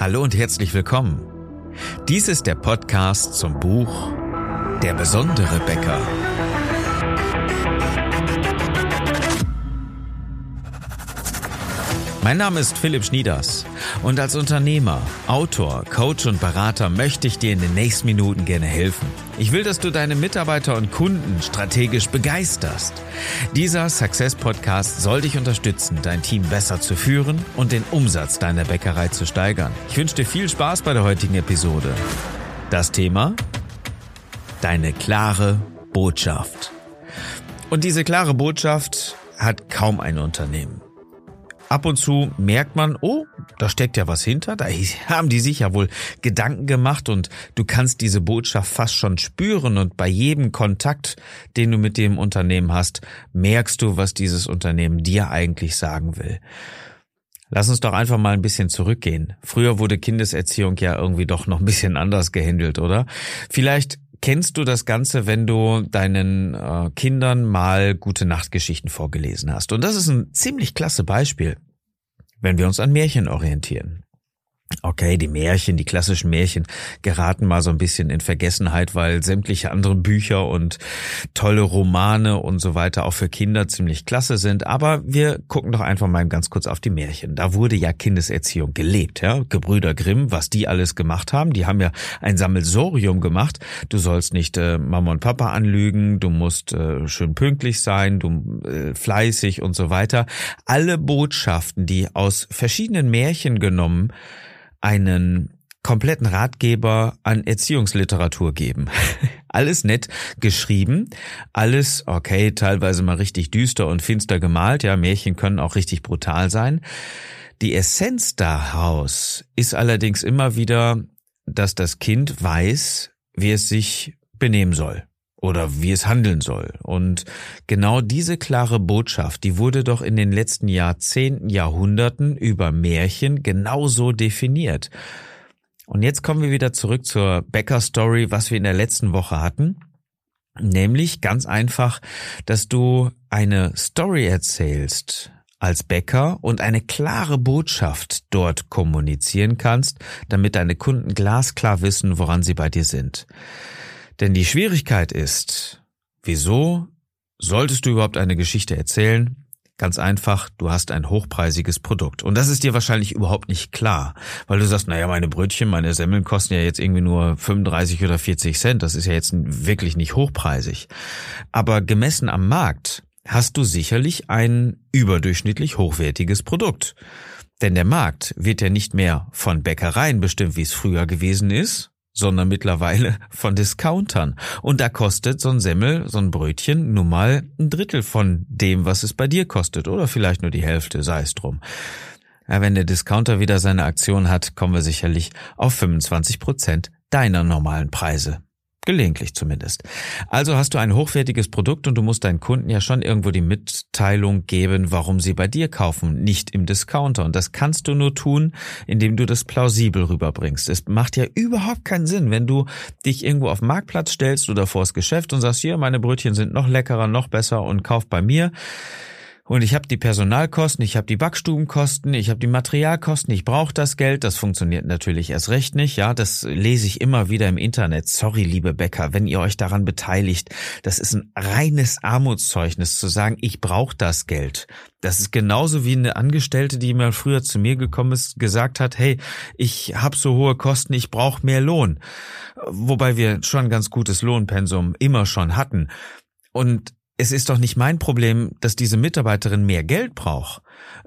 Hallo und herzlich willkommen. Dies ist der Podcast zum Buch Der besondere Bäcker. Mein Name ist Philipp Schnieders und als Unternehmer, Autor, Coach und Berater möchte ich dir in den nächsten Minuten gerne helfen. Ich will, dass du deine Mitarbeiter und Kunden strategisch begeisterst. Dieser Success Podcast soll dich unterstützen, dein Team besser zu führen und den Umsatz deiner Bäckerei zu steigern. Ich wünsche dir viel Spaß bei der heutigen Episode. Das Thema? Deine klare Botschaft. Und diese klare Botschaft hat kaum ein Unternehmen ab und zu merkt man, oh, da steckt ja was hinter, da haben die sich ja wohl Gedanken gemacht und du kannst diese Botschaft fast schon spüren und bei jedem Kontakt, den du mit dem Unternehmen hast, merkst du, was dieses Unternehmen dir eigentlich sagen will. Lass uns doch einfach mal ein bisschen zurückgehen. Früher wurde Kindeserziehung ja irgendwie doch noch ein bisschen anders gehandelt, oder? Vielleicht kennst du das Ganze, wenn du deinen äh, Kindern mal gute Nachtgeschichten vorgelesen hast. Und das ist ein ziemlich klasse Beispiel, wenn wir uns an Märchen orientieren. Okay, die Märchen, die klassischen Märchen geraten mal so ein bisschen in Vergessenheit, weil sämtliche anderen Bücher und tolle Romane und so weiter auch für Kinder ziemlich klasse sind. Aber wir gucken doch einfach mal ganz kurz auf die Märchen. Da wurde ja Kindeserziehung gelebt, ja. Gebrüder Grimm, was die alles gemacht haben, die haben ja ein Sammelsorium gemacht. Du sollst nicht äh, Mama und Papa anlügen, du musst äh, schön pünktlich sein, du äh, fleißig und so weiter. Alle Botschaften, die aus verschiedenen Märchen genommen einen kompletten Ratgeber an Erziehungsliteratur geben. alles nett geschrieben, alles okay, teilweise mal richtig düster und finster gemalt, ja, Märchen können auch richtig brutal sein. Die Essenz daraus ist allerdings immer wieder, dass das Kind weiß, wie es sich benehmen soll oder wie es handeln soll. Und genau diese klare Botschaft, die wurde doch in den letzten Jahrzehnten, Jahrhunderten über Märchen genauso definiert. Und jetzt kommen wir wieder zurück zur Bäcker-Story, was wir in der letzten Woche hatten. Nämlich ganz einfach, dass du eine Story erzählst als Bäcker und eine klare Botschaft dort kommunizieren kannst, damit deine Kunden glasklar wissen, woran sie bei dir sind. Denn die Schwierigkeit ist, wieso solltest du überhaupt eine Geschichte erzählen? Ganz einfach, du hast ein hochpreisiges Produkt. Und das ist dir wahrscheinlich überhaupt nicht klar, weil du sagst, naja, meine Brötchen, meine Semmeln kosten ja jetzt irgendwie nur 35 oder 40 Cent. Das ist ja jetzt wirklich nicht hochpreisig. Aber gemessen am Markt hast du sicherlich ein überdurchschnittlich hochwertiges Produkt. Denn der Markt wird ja nicht mehr von Bäckereien bestimmt, wie es früher gewesen ist, sondern mittlerweile von Discountern. Und da kostet so ein Semmel, so ein Brötchen nun mal ein Drittel von dem, was es bei dir kostet. Oder vielleicht nur die Hälfte, sei es drum. Ja, wenn der Discounter wieder seine Aktion hat, kommen wir sicherlich auf 25 Prozent deiner normalen Preise. Gelegentlich zumindest. Also hast du ein hochwertiges Produkt und du musst deinen Kunden ja schon irgendwo die Mitteilung geben, warum sie bei dir kaufen, nicht im Discounter. Und das kannst du nur tun, indem du das plausibel rüberbringst. Es macht ja überhaupt keinen Sinn, wenn du dich irgendwo auf Marktplatz stellst oder vors Geschäft und sagst, hier, meine Brötchen sind noch leckerer, noch besser und kauf bei mir. Und ich habe die Personalkosten, ich habe die Backstubenkosten, ich habe die Materialkosten, ich brauche das Geld. Das funktioniert natürlich erst recht nicht. Ja, das lese ich immer wieder im Internet. Sorry, liebe Bäcker, wenn ihr euch daran beteiligt. Das ist ein reines Armutszeugnis zu sagen, ich brauche das Geld. Das ist genauso wie eine Angestellte, die mal früher zu mir gekommen ist, gesagt hat, hey, ich habe so hohe Kosten, ich brauche mehr Lohn. Wobei wir schon ganz gutes Lohnpensum immer schon hatten. Und es ist doch nicht mein Problem, dass diese Mitarbeiterin mehr Geld braucht,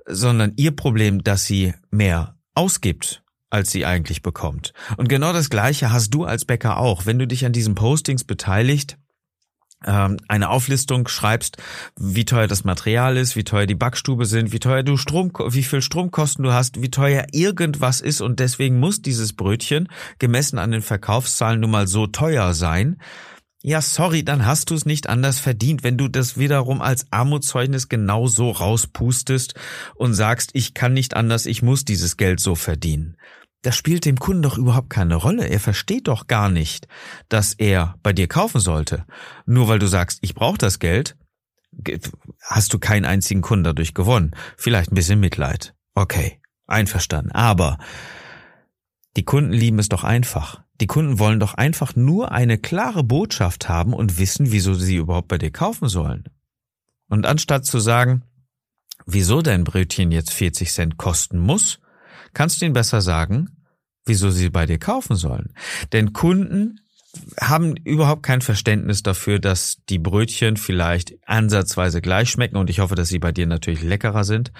sondern ihr Problem, dass sie mehr ausgibt, als sie eigentlich bekommt. Und genau das Gleiche hast du als Bäcker auch. Wenn du dich an diesen Postings beteiligt, ähm, eine Auflistung schreibst, wie teuer das Material ist, wie teuer die Backstube sind, wie teuer du Strom, wie viel Stromkosten du hast, wie teuer irgendwas ist und deswegen muss dieses Brötchen gemessen an den Verkaufszahlen nun mal so teuer sein, ja, sorry, dann hast du es nicht anders verdient, wenn du das wiederum als Armutszeugnis genau so rauspustest und sagst, ich kann nicht anders, ich muss dieses Geld so verdienen. Das spielt dem Kunden doch überhaupt keine Rolle. Er versteht doch gar nicht, dass er bei dir kaufen sollte. Nur weil du sagst, ich brauche das Geld, hast du keinen einzigen Kunden dadurch gewonnen. Vielleicht ein bisschen Mitleid. Okay, einverstanden. Aber Die Kunden lieben es doch einfach. Die Kunden wollen doch einfach nur eine klare Botschaft haben und wissen, wieso sie überhaupt bei dir kaufen sollen. Und anstatt zu sagen, wieso dein Brötchen jetzt 40 Cent kosten muss, kannst du ihnen besser sagen, wieso sie bei dir kaufen sollen. Denn Kunden haben überhaupt kein Verständnis dafür, dass die Brötchen vielleicht ansatzweise gleich schmecken und ich hoffe, dass sie bei dir natürlich leckerer sind.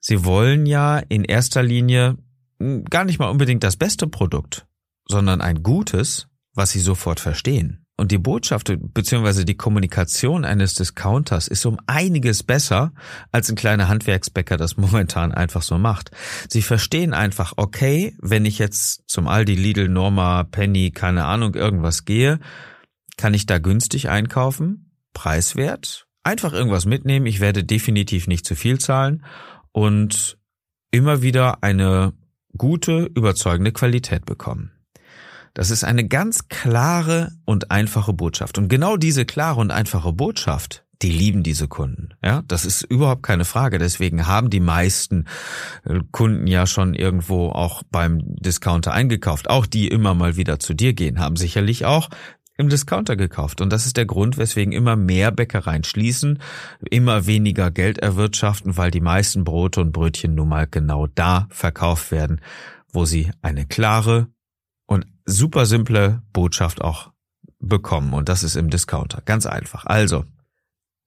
Sie wollen ja in erster Linie hm, gar nicht mal unbedingt das beste Produkt, sondern ein gutes, was sie sofort verstehen. Und die Botschaft bzw. die Kommunikation eines Discounters ist um einiges besser, als ein kleiner Handwerksbäcker das momentan einfach so macht. Sie verstehen einfach, okay, wenn ich jetzt zum Aldi, Lidl, Norma, Penny, keine Ahnung, irgendwas gehe, kann ich da günstig einkaufen, preiswert, einfach irgendwas mitnehmen, ich werde definitiv nicht zu viel zahlen und immer wieder eine gute, überzeugende Qualität bekommen. Das ist eine ganz klare und einfache Botschaft. Und genau diese klare und einfache Botschaft, die lieben diese Kunden. Ja, das ist überhaupt keine Frage. Deswegen haben die meisten äh, Kunden ja schon irgendwo auch beim Discounter eingekauft. Auch die immer mal wieder zu dir gehen, haben sicherlich auch im Discounter gekauft. Und das ist der Grund, weswegen immer mehr Bäckereien schließen, immer weniger Geld erwirtschaften, weil die meisten Brote und Brötchen nun mal genau da verkauft werden, wo sie eine klare super simple Botschaft auch bekommen. Und das ist im Discounter. Ganz einfach. Also,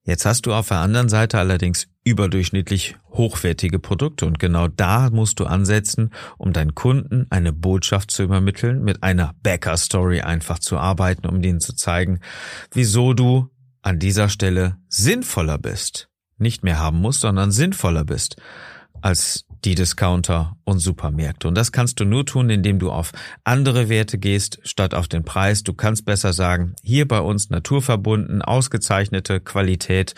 jetzt hast du auf der anderen Seite allerdings überdurchschnittlich hochwertige Produkte. Und genau da musst du ansetzen, um deinen Kunden eine Botschaft zu übermitteln, mit einer Bäcker-Story einfach zu arbeiten, um denen zu zeigen, wieso du an dieser Stelle sinnvoller bist. Nicht mehr haben musst, sondern sinnvoller bist als die Discounter und Supermärkte. Und das kannst du nur tun, indem du auf andere Werte gehst, statt auf den Preis. Du kannst besser sagen, hier bei uns naturverbunden, ausgezeichnete Qualität.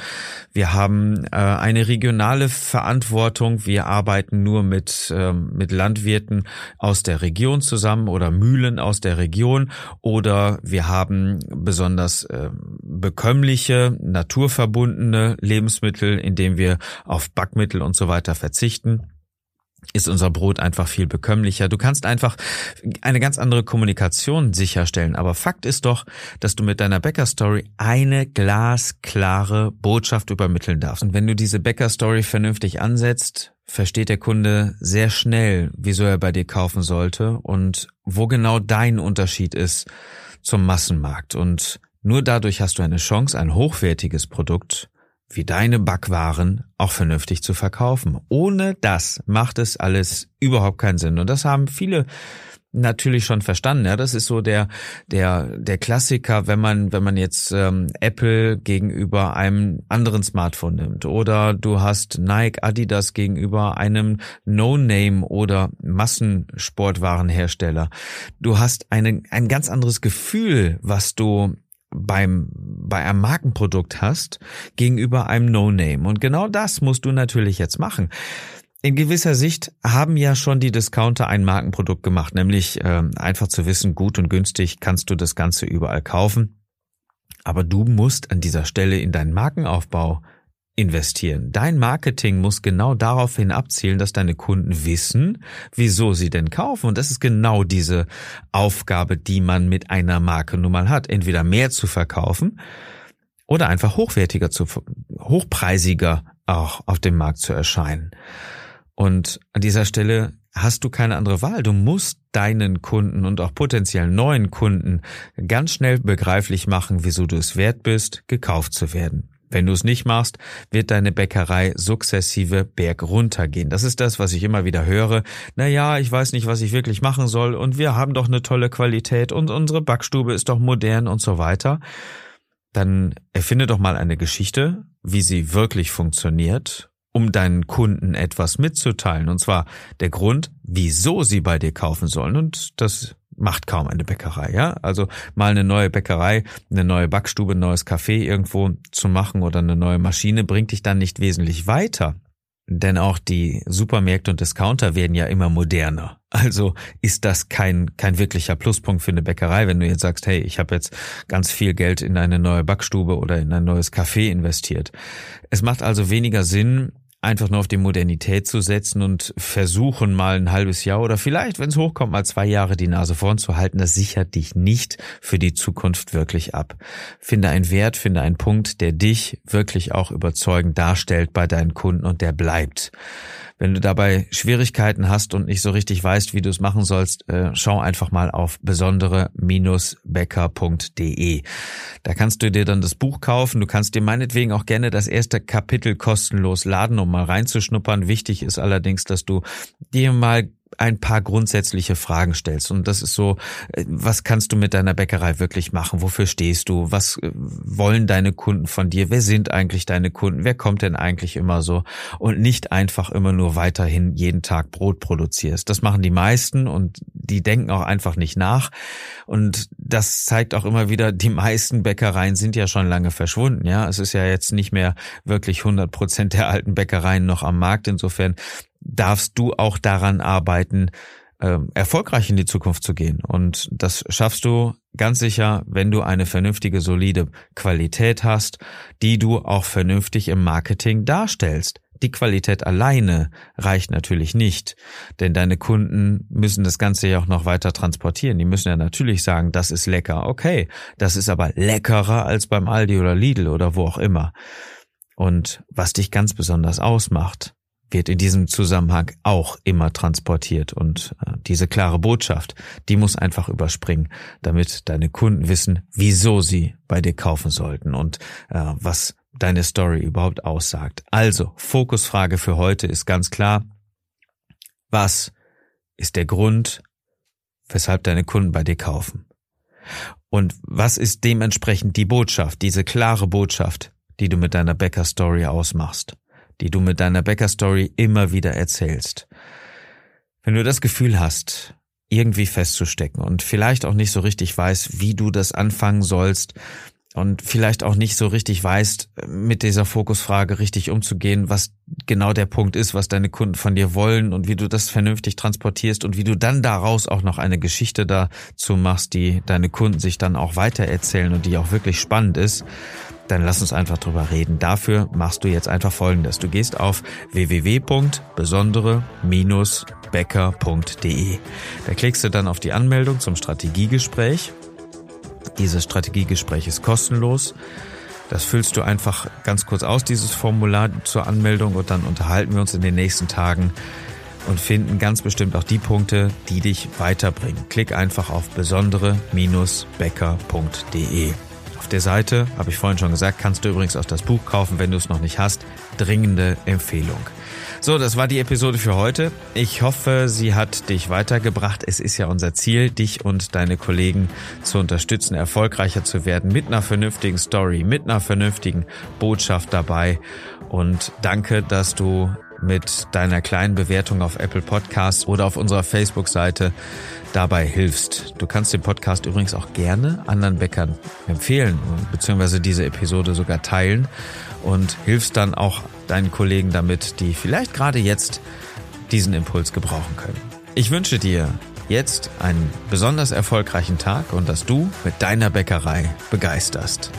Wir haben äh, eine regionale Verantwortung. Wir arbeiten nur mit, äh, mit Landwirten aus der Region zusammen oder Mühlen aus der Region. Oder wir haben besonders äh, bekömmliche, naturverbundene Lebensmittel, indem wir auf Backmittel und so weiter verzichten ist unser Brot einfach viel bekömmlicher. Du kannst einfach eine ganz andere Kommunikation sicherstellen. Aber Fakt ist doch, dass du mit deiner Bäcker-Story eine glasklare Botschaft übermitteln darfst. Und wenn du diese Bäcker-Story vernünftig ansetzt, versteht der Kunde sehr schnell, wieso er bei dir kaufen sollte und wo genau dein Unterschied ist zum Massenmarkt. Und nur dadurch hast du eine Chance, ein hochwertiges Produkt wie deine Backwaren auch vernünftig zu verkaufen. Ohne das macht es alles überhaupt keinen Sinn. Und das haben viele natürlich schon verstanden. Ja, das ist so der der der Klassiker, wenn man wenn man jetzt ähm, Apple gegenüber einem anderen Smartphone nimmt oder du hast Nike, Adidas gegenüber einem No-Name oder Massensportwarenhersteller. Du hast eine, ein ganz anderes Gefühl, was du beim, bei einem Markenprodukt hast gegenüber einem No-Name. Und genau das musst du natürlich jetzt machen. In gewisser Sicht haben ja schon die Discounter ein Markenprodukt gemacht, nämlich äh, einfach zu wissen, gut und günstig kannst du das Ganze überall kaufen. Aber du musst an dieser Stelle in deinen Markenaufbau investieren. Dein Marketing muss genau daraufhin abzielen, dass deine Kunden wissen, wieso sie denn kaufen. Und das ist genau diese Aufgabe, die man mit einer Marke nun mal hat. Entweder mehr zu verkaufen oder einfach hochwertiger zu, hochpreisiger auch auf dem Markt zu erscheinen. Und an dieser Stelle hast du keine andere Wahl. Du musst deinen Kunden und auch potenziell neuen Kunden ganz schnell begreiflich machen, wieso du es wert bist, gekauft zu werden. Wenn du es nicht machst, wird deine Bäckerei sukzessive berg runtergehen. Das ist das, was ich immer wieder höre. Na ja, ich weiß nicht, was ich wirklich machen soll und wir haben doch eine tolle Qualität und unsere Backstube ist doch modern und so weiter. Dann erfinde doch mal eine Geschichte, wie sie wirklich funktioniert um deinen Kunden etwas mitzuteilen. Und zwar der Grund, wieso sie bei dir kaufen sollen. Und das macht kaum eine Bäckerei, ja. Also mal eine neue Bäckerei, eine neue Backstube, ein neues Café irgendwo zu machen oder eine neue Maschine bringt dich dann nicht wesentlich weiter. Denn auch die Supermärkte und Discounter werden ja immer moderner. Also ist das kein, kein wirklicher Pluspunkt für eine Bäckerei, wenn du jetzt sagst, hey, ich habe jetzt ganz viel Geld in eine neue Backstube oder in ein neues Café investiert. Es macht also weniger Sinn, einfach nur auf die Modernität zu setzen und versuchen mal ein halbes Jahr oder vielleicht, wenn es hochkommt, mal zwei Jahre die Nase vorn zu halten, das sichert dich nicht für die Zukunft wirklich ab. Finde einen Wert, finde einen Punkt, der dich wirklich auch überzeugend darstellt bei deinen Kunden und der bleibt. Wenn du dabei Schwierigkeiten hast und nicht so richtig weißt, wie du es machen sollst, äh, schau einfach mal auf besondere-becker.de. Da kannst du dir dann das Buch kaufen. Du kannst dir meinetwegen auch gerne das erste Kapitel kostenlos laden, um mal reinzuschnuppern. Wichtig ist allerdings, dass du dir mal ein paar grundsätzliche Fragen stellst. Und das ist so, äh, was kannst du mit deiner Bäckerei wirklich machen? Wofür stehst du? Was äh, wollen deine Kunden von dir? Wer sind eigentlich deine Kunden? Wer kommt denn eigentlich immer so? Und nicht einfach immer nur weiterhin jeden Tag Brot produzierst. Das machen die meisten und die denken auch einfach nicht nach. Und das zeigt auch immer wieder, die meisten Bäckereien sind ja schon lange verschwunden. Ja, es ist ja jetzt nicht mehr wirklich 100 Prozent der alten Bäckereien noch am Markt. Insofern darfst du auch daran arbeiten, ähm, erfolgreich in die Zukunft zu gehen. Und das schaffst du ganz sicher, wenn du eine vernünftige, solide Qualität hast, die du auch vernünftig im Marketing darstellst. Die Qualität alleine reicht natürlich nicht, denn deine Kunden müssen das Ganze ja auch noch weiter transportieren. Die müssen ja natürlich sagen, das ist lecker. Okay, das ist aber leckerer als beim Aldi oder Lidl oder wo auch immer. Und was dich ganz besonders ausmacht, wird in diesem Zusammenhang auch immer transportiert. Und äh, diese klare Botschaft, die muss einfach überspringen, damit deine Kunden wissen, wieso sie bei dir kaufen sollten und äh, was deine Story überhaupt aussagt. Also, Fokusfrage für heute ist ganz klar, was ist der Grund, weshalb deine Kunden bei dir kaufen? Und was ist dementsprechend die Botschaft, diese klare Botschaft, die du mit deiner Bäcker-Story ausmachst? die du mit deiner Bäcker-Story immer wieder erzählst. Wenn du das Gefühl hast, irgendwie festzustecken und vielleicht auch nicht so richtig weißt, wie du das anfangen sollst und vielleicht auch nicht so richtig weißt, mit dieser Fokusfrage richtig umzugehen, was genau der Punkt ist, was deine Kunden von dir wollen und wie du das vernünftig transportierst und wie du dann daraus auch noch eine Geschichte dazu machst, die deine Kunden sich dann auch weitererzählen und die auch wirklich spannend ist, dann lass uns einfach drüber reden. Dafür machst du jetzt einfach Folgendes. Du gehst auf www.besondere-becker.de. Da klickst du dann auf die Anmeldung zum Strategiegespräch. Dieses Strategiegespräch ist kostenlos. Das füllst du einfach ganz kurz aus, dieses Formular zur Anmeldung und dann unterhalten wir uns in den nächsten Tagen und finden ganz bestimmt auch die Punkte, die dich weiterbringen. Klick einfach auf besondere-becker.de. Auf der Seite, habe ich vorhin schon gesagt, kannst du übrigens auch das Buch kaufen, wenn du es noch nicht hast. Dringende Empfehlung. So, das war die Episode für heute. Ich hoffe, sie hat dich weitergebracht. Es ist ja unser Ziel, dich und deine Kollegen zu unterstützen, erfolgreicher zu werden mit einer vernünftigen Story, mit einer vernünftigen Botschaft dabei. Und danke, dass du mit deiner kleinen Bewertung auf Apple Podcasts oder auf unserer Facebook-Seite dabei hilfst. Du kannst den Podcast übrigens auch gerne anderen Bäckern empfehlen, beziehungsweise diese Episode sogar teilen und hilfst dann auch deinen Kollegen damit, die vielleicht gerade jetzt diesen Impuls gebrauchen können. Ich wünsche dir jetzt einen besonders erfolgreichen Tag und dass du mit deiner Bäckerei begeisterst.